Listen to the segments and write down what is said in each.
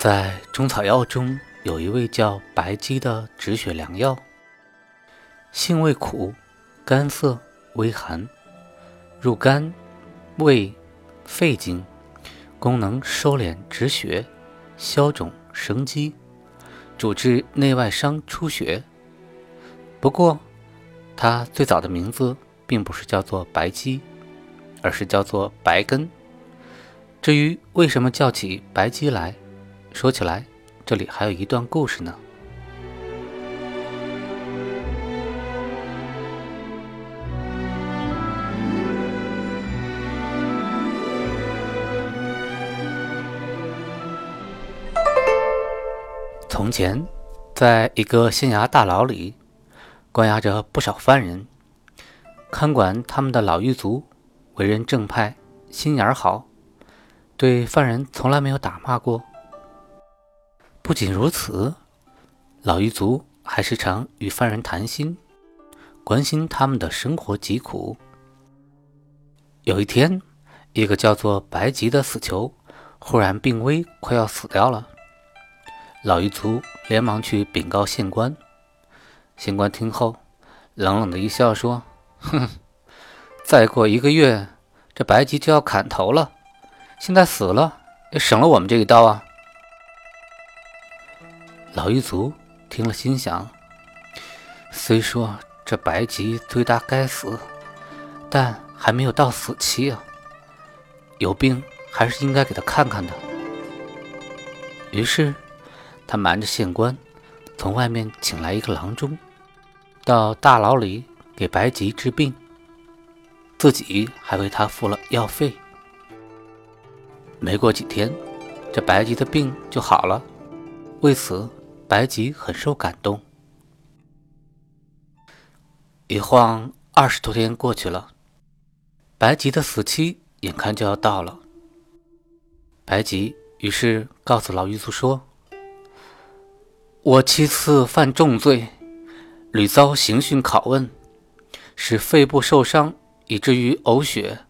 在中草药中，有一味叫白鸡的止血良药，性味苦，干涩，微寒，入肝、胃、肺经，功能收敛止血、消肿生肌，主治内外伤出血。不过，它最早的名字并不是叫做白鸡，而是叫做白根。至于为什么叫起白鸡来？说起来，这里还有一段故事呢。从前，在一个县衙大牢里，关押着不少犯人。看管他们的老狱卒为人正派，心眼好，对犯人从来没有打骂过。不仅如此，老狱卒还时常与犯人谈心，关心他们的生活疾苦。有一天，一个叫做白吉的死囚忽然病危，快要死掉了。老狱卒连忙去禀告县官。县官听后，冷冷的一笑，说：“哼，再过一个月，这白吉就要砍头了。现在死了，也省了我们这一刀啊。”老狱卒听了，心想：虽说这白吉罪大该死，但还没有到死期啊，有病还是应该给他看看的。于是，他瞒着县官，从外面请来一个郎中，到大牢里给白吉治病，自己还为他付了药费。没过几天，这白吉的病就好了。为此，白吉很受感动。一晃二十多天过去了，白吉的死期眼看就要到了。白吉于是告诉老狱卒说：“我七次犯重罪，屡遭刑讯拷问，使肺部受伤，以至于呕血。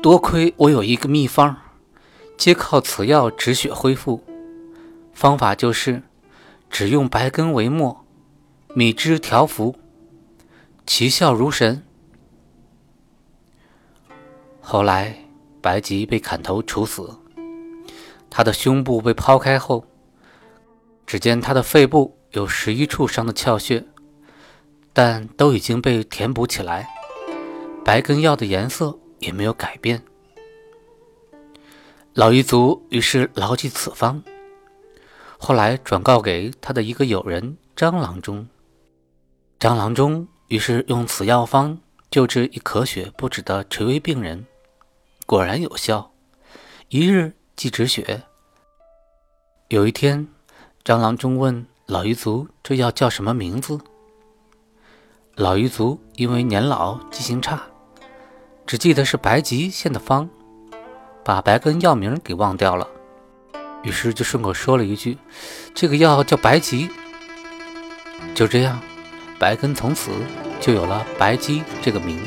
多亏我有一个秘方，皆靠此药止血恢复。方法就是。”只用白根为末，米汁调服，奇效如神。后来，白吉被砍头处死，他的胸部被剖开后，只见他的肺部有十一处伤的窍穴，但都已经被填补起来，白根药的颜色也没有改变。老狱卒于是牢记此方。后来转告给他的一个友人张郎中，张郎中于是用此药方救治一咳血不止的垂危病人，果然有效，一日即止血。有一天，张郎中问老狱卒：“这药叫什么名字？”老狱卒因为年老记性差，只记得是白吉献的方，把白根药名给忘掉了。于是就顺口说了一句：“这个药叫白吉。”就这样，白根从此就有了白鸡这个名。